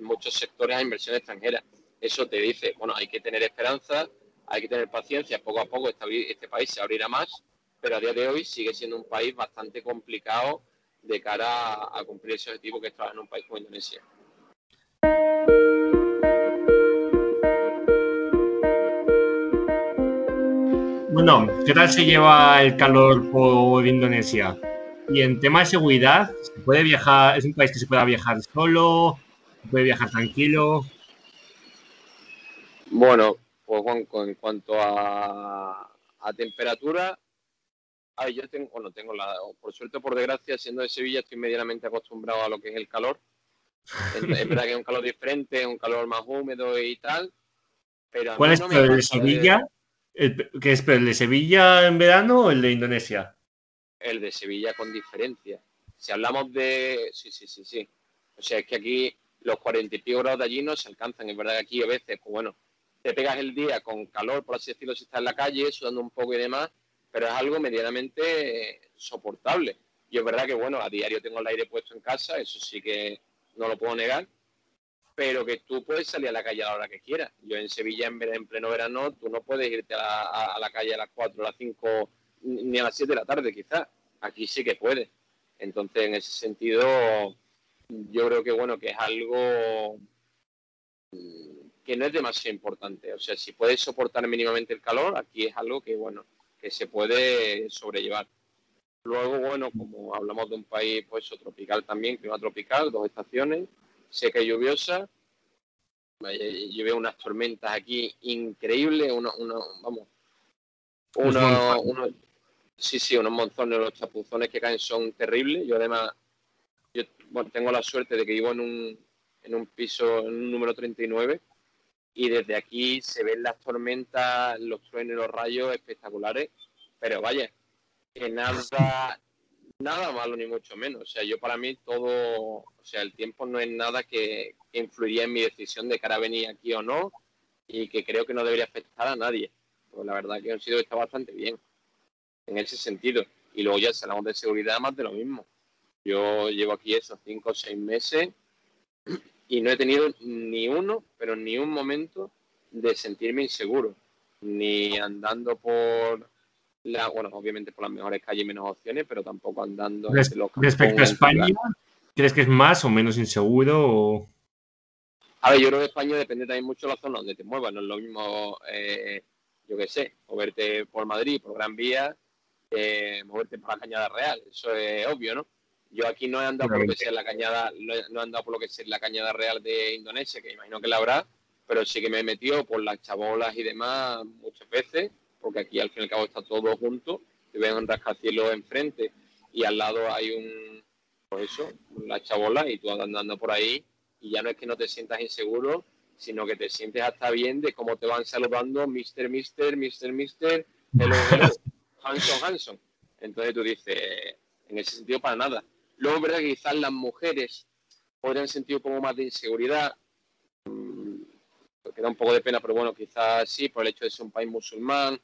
muchos sectores a inversión extranjera. Eso te dice, bueno, hay que tener esperanza, hay que tener paciencia, poco a poco este, país se abrirá más, pero a día de hoy sigue siendo un país bastante complicado de cara a, cumplir ese objetivo que es trabajar en un país como Indonesia. Bueno, ¿qué tal se lleva el calor por Indonesia? Y en tema de seguridad, ¿se puede viajar? ¿Es un país que se pueda viajar solo? ¿Se puede viajar tranquilo? Bueno, pues en cuanto a, temperatura, yo tengo, bueno, tengo la, por suerte por desgracia, siendo de Sevilla, estoy medianamente acostumbrado a lo que es el calor. Es, verdad que es un calor diferente, un calor más húmedo y tal. Pero ¿Cuál es el de Sevilla? ¿Qué es el de Sevilla en verano o el de Indonesia? El de Sevilla con diferencia. Si hablamos de. Sí, sí, sí, sí. O sea, es que aquí los cuarenta y pico grados de allí no se alcanzan. Es verdad que aquí a veces, pues bueno, te pegas el día con calor, por así decirlo, si estás en la calle, sudando un poco y demás, pero es algo medianamente soportable. Yo es verdad que, bueno, a diario tengo el aire puesto en casa, eso sí que no lo puedo negar, pero que tú puedes salir a la calle a la hora que quieras. Yo en Sevilla, en, pleno verano, tú no puedes irte a la, calle a las 4, a las 5, ni a las 7 de la tarde, quizás. Aquí sí que puedes. Entonces, en ese sentido, yo creo que, bueno, que es algo que no es demasiado importante. O sea, si puedes soportar mínimamente el calor, aquí es algo que, bueno, que se puede sobrellevar. Luego, bueno, como hablamos de un país pues tropical también, clima tropical, dos estaciones, seca y lluviosa. Yo veo unas tormentas aquí increíbles, uno, uno, vamos, uno, uno, sí, sí, unos monzones, los chapuzones que caen son terribles. Yo además, yo tengo la suerte de que vivo en un, en un piso, en un número 39, y desde aquí se ven las tormentas, los truenos los rayos espectaculares, pero vaya, que nada, nada malo ni mucho menos. O sea, yo para mí todo, o sea, el tiempo no es nada que, influiría en mi decisión de cara a venir aquí o no y que creo que no debería afectar a nadie. Pues la verdad que han sido está bastante bien en ese sentido. Y luego ya si hablamos de seguridad, más de lo mismo. Yo llevo aquí esos cinco o seis meses y no he tenido ni uno, pero ni un momento de sentirme inseguro, ni andando por la, bueno, obviamente por las mejores calles y menos opciones, pero tampoco andando Respecto a España, ¿crees que es más o menos inseguro? A ver, yo creo que España depende también mucho de la zona donde te muevas, no es lo mismo, eh, yo qué sé, moverte por Madrid, por Gran Vía, moverte por la Cañada Real, eso es obvio, ¿no? Yo aquí no he andado por lo que sea la cañada, no he andado por lo que sea la cañada real de Indonesia, que imagino que la habrá, pero sí que me he metido por las chabolas y demás muchas veces, porque aquí al fin y al cabo está todo junto, te ven un rascacielos enfrente y al lado hay un, pues eso, la chabola y tú andando por ahí y ya no es que no te sientas inseguro, sino que te sientes hasta bien de cómo te van saludando Mr. Mister, Mr. Mister, hello, hello, Hanson, Hanson. Entonces tú dices, en ese sentido para nada. Verdad que quizás las mujeres podrían sentir un poco más de inseguridad, mm, que da un poco de pena, pero bueno, quizás sí, por el hecho de ser un país musulmán,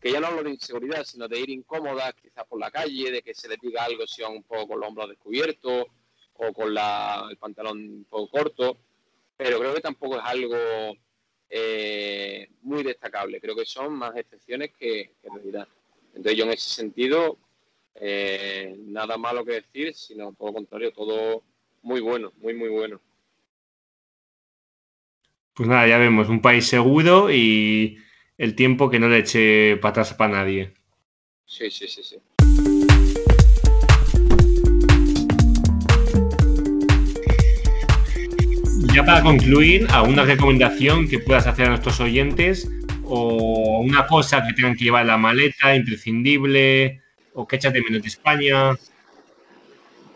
que ya no hablo de inseguridad, sino de ir incómodas, quizás por la calle, de que se les diga algo si van un poco con los hombros descubiertos o con el pantalón un poco corto, pero creo que tampoco es algo eh, muy destacable, creo que son más excepciones que, que realidad. Entonces yo en ese sentido eh, nada malo que decir, sino todo lo contrario, todo muy bueno, muy, muy bueno. Pues nada, ya vemos, un país seguro y el tiempo que no le eche patas para nadie. Sí, sí, sí, sí. Ya para concluir, ¿alguna recomendación que puedas hacer a nuestros oyentes o una cosa que tengan que llevar en la maleta, imprescindible, o qué echas de menos de España?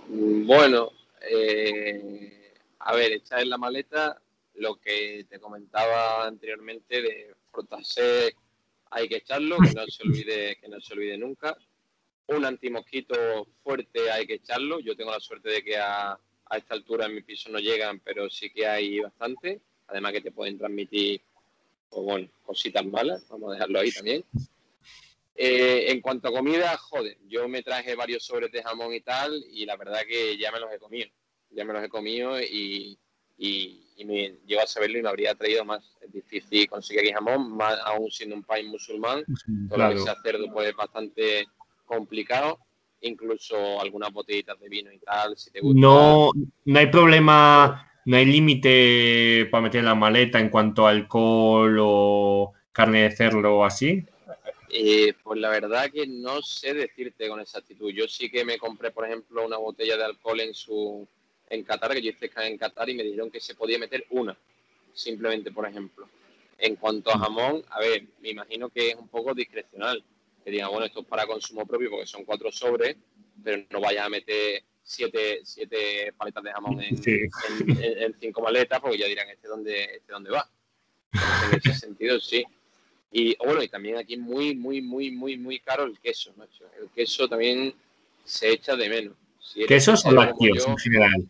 Mm, bueno, eh, a ver, echar en la maleta lo que te comentaba anteriormente de frotarse hay que echarlo, que no se olvide, que no se olvide nunca. un antimosquito fuerte hay que echarlo. Yo tengo la suerte de que a, a esta altura en mi piso no llegan, pero sí que hay bastante. Además que te pueden transmitir pues bueno, cositas malas, vamos a dejarlo ahí también. Eh, en cuanto a comida, joder, yo me traje varios sobres de jamón y tal, y la verdad que ya me los he comido. Ya me los he comido y, y, me llevo a saberlo y me habría traído más. Es difícil conseguir aquí jamón, más aún siendo un país musulmán. Todo lo que sea cerdo pues es bastante complicado. Incluso algunas botellitas de vino y tal, si te gusta. No, no hay problema, no hay límite para meter en la maleta en cuanto a alcohol o carne de cerdo o así. Eh, pues la verdad que no sé decirte con exactitud. Yo sí que me compré, por ejemplo, una botella de alcohol en su en Qatar, que yo hice en Qatar y me dijeron que se podía meter una, simplemente, por ejemplo. En cuanto a jamón, a ver, me imagino que es un poco discrecional. Que digan, bueno, esto es para consumo propio porque son cuatro sobres, pero no vayas a meter siete, siete paletas de jamón en, cinco maletas porque ya dirán, ¿este dónde, este dónde va? en ese sentido, sí. Y bueno, y también aquí muy, muy, muy, muy, muy caro el queso, macho. El queso también se echa de menos. Si ¿Quesos o lácteos en general?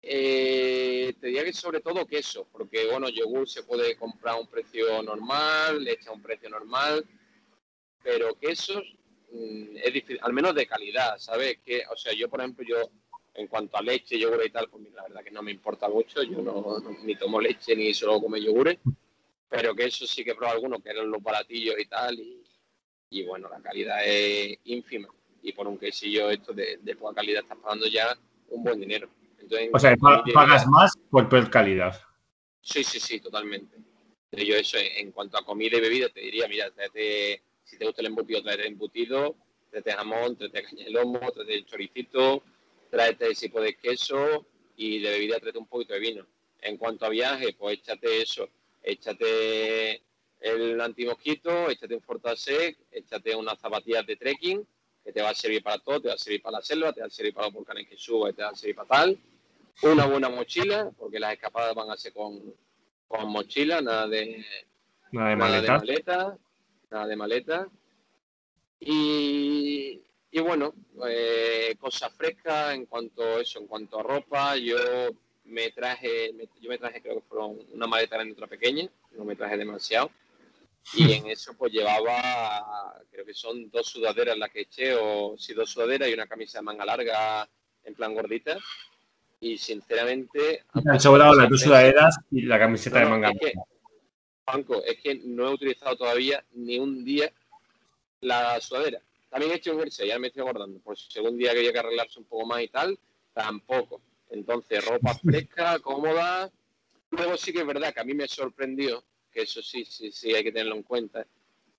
Eh, te diría que sobre todo queso, porque bueno, yogur se puede comprar a un precio normal, leche a un precio normal, pero quesos mm, es difícil, al menos de calidad, ¿sabes? Que, o sea, yo por ejemplo, yo en cuanto a leche, yogur y tal, pues la verdad que no me importa mucho, yo no, ni tomo leche ni solo como yogures pero que eso sí que he algunos que eran los baratillos y tal, y, bueno, la calidad es ínfima. Y por un quesillo esto de, de poca calidad estás pagando ya un buen dinero. o sea, pagas más por peor calidad. Sí, sí, sí, totalmente. Yo eso, en cuanto a comida y bebida, te diría, mira, si te gusta el embutido, tráete embutido, tráete jamón, tráete caña de lomo, tráete el choricito, tráete si puedes queso y de bebida tráete un poquito de vino. En cuanto a viaje, pues échate eso, échate el antimosquito, échate un Fortasec, échate unas zapatillas de trekking, que te va a servir para todo, te va a servir para la selva, te va a servir para los volcanes que suba, te va a servir para tal. Una buena mochila, porque las escapadas van a ser con, con mochila, nada de, nada de, maleta. nada de maleta. Y, y bueno, eh, cosas frescas en cuanto a eso, en cuanto a ropa, yo me traje, yo me traje creo que fueron una maleta grande y otra pequeña, no me traje demasiado. Y en eso pues llevaba, creo que son dos sudaderas las que eché, o sí, dos sudaderas y una camisa de manga larga en plan gordita. Y sinceramente... Me han sobrado las dos sudaderas y la camiseta de manga larga. Banco, es que no he utilizado todavía ni un día la sudadera. También he hecho un jersey, ya me estoy acordando. Pues si algún día quería que arreglarse un poco más y tal, tampoco. Entonces, ropa fresca, cómoda. Luego sí que es verdad que a mí me sorprendió, que eso sí, sí, sí hay que tenerlo en cuenta,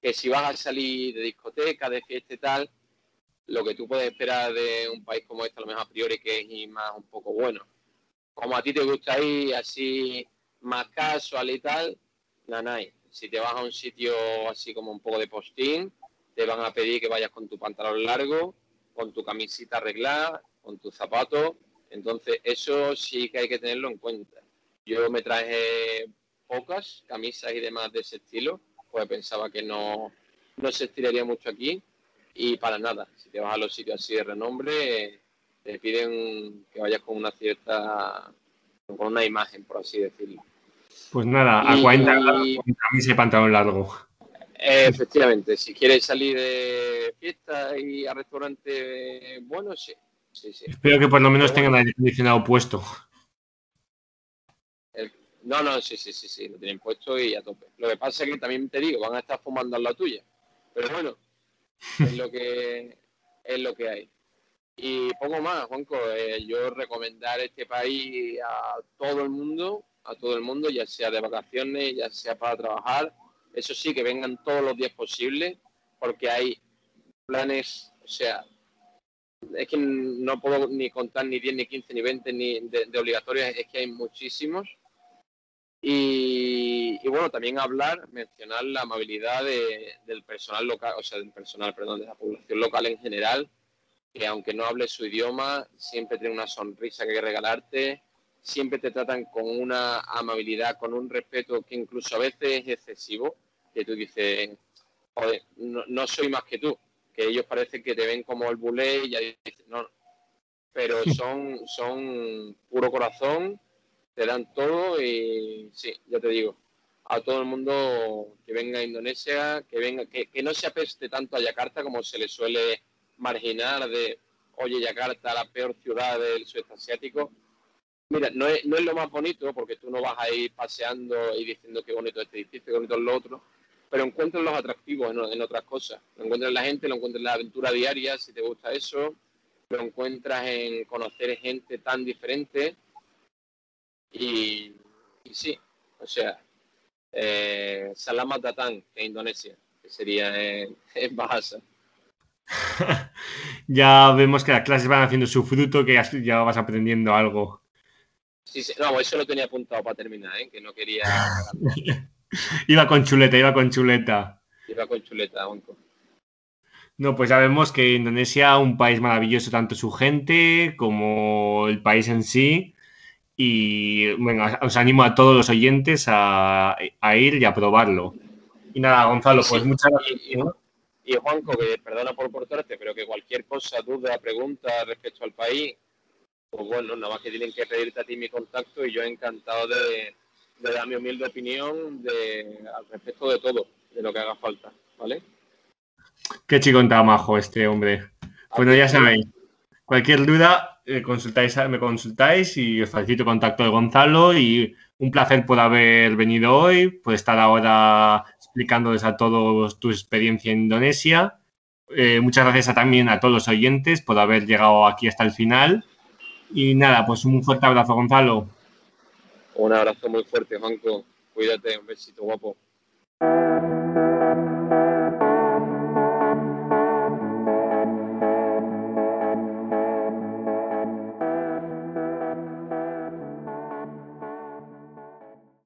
que si vas a salir de discoteca, de fiesta y tal, lo que tú puedes esperar de un país como este, a lo mejor a priori, que es más un poco bueno. Como a ti te gusta ir así más casual y tal, nada, Si te vas a un sitio así como un poco de postín, te van a pedir que vayas con tu pantalón largo, con tu camisita arreglada, con tus zapatos entonces, eso sí que hay que tenerlo en cuenta. Yo me traje pocas camisas y demás de ese estilo, pues pensaba que no, no se estiraría mucho aquí y para nada. Si te vas a los sitios así de renombre, te piden que vayas con una cierta, con una imagen, por así decirlo. Pues nada, a 40 grados camisa y pantalón largo. Efectivamente, si quieres salir de fiesta y a restaurante bueno, sí, Espero que por lo menos tengan aire acondicionado puesto. no, no, sí, sí, sí, sí, lo tienen puesto y a tope. Lo que pasa es que también te digo, van a estar fumando en la tuya. Pero bueno, es lo que es lo que hay. Y poco más, Juanco, eh, yo recomendar este país a todo el mundo, a todo el mundo, ya sea de vacaciones, ya sea para trabajar. Eso sí, que vengan todos los días posibles, porque hay planes, o sea, es que no puedo ni contar ni 10, ni 15, ni 20 ni de, obligatorios, es que hay muchísimos. Y, bueno, también hablar, mencionar la amabilidad del personal local, o sea, del personal, perdón, de la población local en general, que aunque no hable su idioma, siempre tiene una sonrisa que regalarte, siempre te tratan con una amabilidad, con un respeto que incluso a veces es excesivo, que tú dices, joder, no soy más que tú, que ellos parecen que te ven como el bulé y ya dicen, no, pero son, son puro corazón, te dan todo y sí, ya te digo, a todo el mundo que venga a Indonesia, que venga, que, que no se apeste tanto a Yakarta como se le suele marginar de, oye, Yakarta, la peor ciudad del sudeste asiático. Mira, no es, no es lo más bonito, porque tú no vas a ir paseando y diciendo qué bonito este edificio, qué bonito es lo otro, pero encuentras los atractivos en, en otras cosas. Lo encuentras en la gente, lo encuentras en la aventura diaria, si te gusta eso, lo encuentras en conocer gente tan diferente. Y, y sí, o sea, eh, Salamat Datang, en Indonesia, que sería en, en Bahasa. ya vemos que las clases van haciendo su fruto, que ya, ya vas aprendiendo algo. Sí, sí, no, eso lo tenía apuntado para terminar, ¿eh? que no quería. iba con chuleta, iba con chuleta. Iba con chuleta, Banco. No, pues ya vemos que Indonesia un país maravilloso, tanto su gente como el país en sí. Y bueno, os animo a todos los oyentes a, a ir y a probarlo. Y nada, Gonzalo, pues Sí, muchas gracias. y- ¿no? Y Juanco, que perdona por cortarte, pero que cualquier cosa, duda, pregunta respecto al país, pues bueno, nada más que tienen que pedirte a ti mi contacto y yo encantado de, de dar mi humilde opinión de, al respecto de todo, de lo que haga falta, ¿vale? Qué chico tan majo este hombre. Bueno, ya sabéis, cualquier duda, eh, consultáis, me consultáis y os facilito contacto de Gonzalo y un placer por haber venido hoy, por estar ahora explicándoles a todos tu experiencia en Indonesia. Eh, muchas gracias a- también a todos los oyentes por haber llegado aquí hasta el final. Y nada, pues un fuerte abrazo, Gonzalo. Un abrazo muy fuerte, Juanco. Cuídate, un besito guapo.